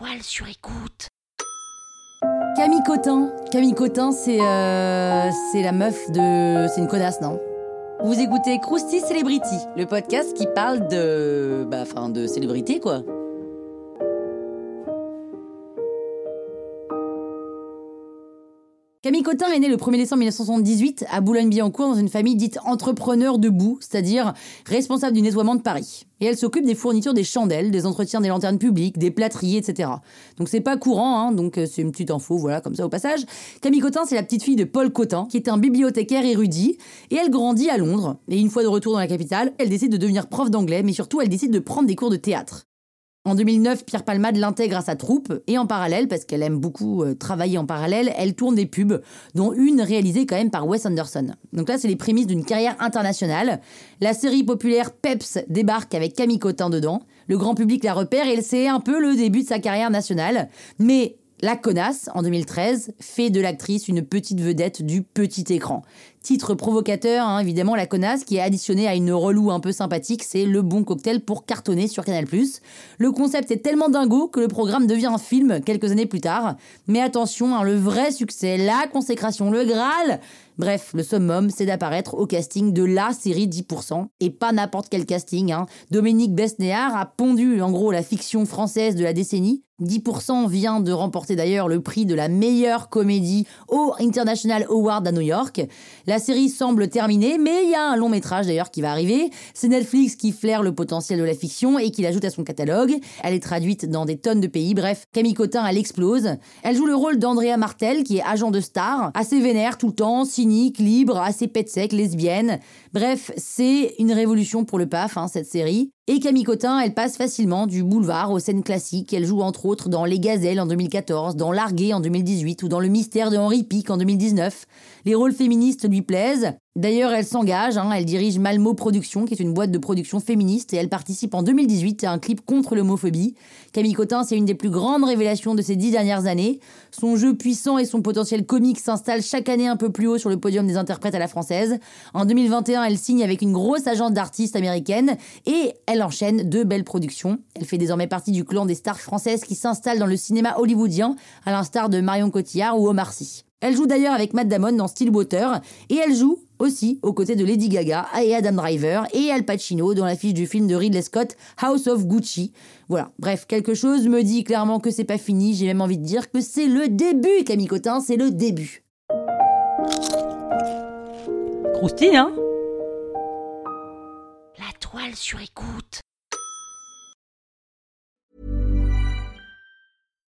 toile sur écoute. Camille Cotin. Camille Cotin, c'est euh, c'est la meuf de. C'est une connasse, non? Vous écoutez Krusty Celebrity, le podcast qui parle de. Bah, enfin, de célébrité, quoi. Camille Cotin est née le 1er décembre 1978 à Boulogne-Billancourt dans une famille dite entrepreneur debout, c'est-à-dire responsable du nettoiement de Paris. Et elle s'occupe des fournitures des chandelles, des entretiens des lanternes publiques, des plâtriers, etc. Donc c'est pas courant, hein, donc euh, c'est une petite info, voilà, comme ça au passage. Camille Cotin, c'est la petite fille de Paul Cotin, qui est un bibliothécaire érudit, et elle grandit à Londres. Et une fois de retour dans la capitale, elle décide de devenir prof d'anglais, mais surtout elle décide de prendre des cours de théâtre. En 2009, Pierre Palmade l'intègre à sa troupe et en parallèle, parce qu'elle aime beaucoup euh, travailler en parallèle, elle tourne des pubs, dont une réalisée quand même par Wes Anderson. Donc là, c'est les prémices d'une carrière internationale. La série populaire Peps débarque avec Camille Cotin dedans. Le grand public la repère et c'est un peu le début de sa carrière nationale. Mais la connasse, en 2013, fait de l'actrice une petite vedette du petit écran. Titre provocateur, hein, évidemment, la connasse, qui est additionnée à une relou un peu sympathique, c'est le bon cocktail pour cartonner sur Canal+. Le concept est tellement dingo que le programme devient un film quelques années plus tard. Mais attention, hein, le vrai succès, la consécration, le Graal Bref, le summum, c'est d'apparaître au casting de la série 10%, et pas n'importe quel casting. Hein. Dominique Besnéard a pondu en gros la fiction française de la décennie. 10% vient de remporter d'ailleurs le prix de la meilleure comédie au International Award à New York. La série semble terminée, mais il y a un long métrage d'ailleurs qui va arriver. C'est Netflix qui flaire le potentiel de la fiction et qui l'ajoute à son catalogue. Elle est traduite dans des tonnes de pays. Bref, Camille Cotin, elle explose. Elle joue le rôle d'Andrea Martel, qui est agent de star, assez vénère tout le temps, libre, assez pète sec, lesbienne. Bref, c'est une révolution pour le PAF, hein, cette série. Et Camille Cotin, elle passe facilement du boulevard aux scènes classiques. Elle joue entre autres dans Les Gazelles en 2014, dans Largué en 2018 ou dans Le Mystère de Henri Pic en 2019. Les rôles féministes lui plaisent. D'ailleurs, elle s'engage, hein, elle dirige Malmo Productions, qui est une boîte de production féministe, et elle participe en 2018 à un clip contre l'homophobie. Camille Cotin, c'est une des plus grandes révélations de ces dix dernières années. Son jeu puissant et son potentiel comique s'installent chaque année un peu plus haut sur le podium des interprètes à la française. En 2021, elle signe avec une grosse agence d'artistes américaine, et elle enchaîne deux belles productions. Elle fait désormais partie du clan des stars françaises qui s'installent dans le cinéma hollywoodien, à l'instar de Marion Cotillard ou Omar Sy. Elle joue d'ailleurs avec Matt Damon dans Stillwater et elle joue aussi aux côtés de Lady Gaga et Adam Driver et Al Pacino dans l'affiche du film de Ridley Scott House of Gucci. Voilà, bref, quelque chose me dit clairement que c'est pas fini, j'ai même envie de dire que c'est le début Camille Cotin, c'est le début. Croustille, hein? La toile sur écoute.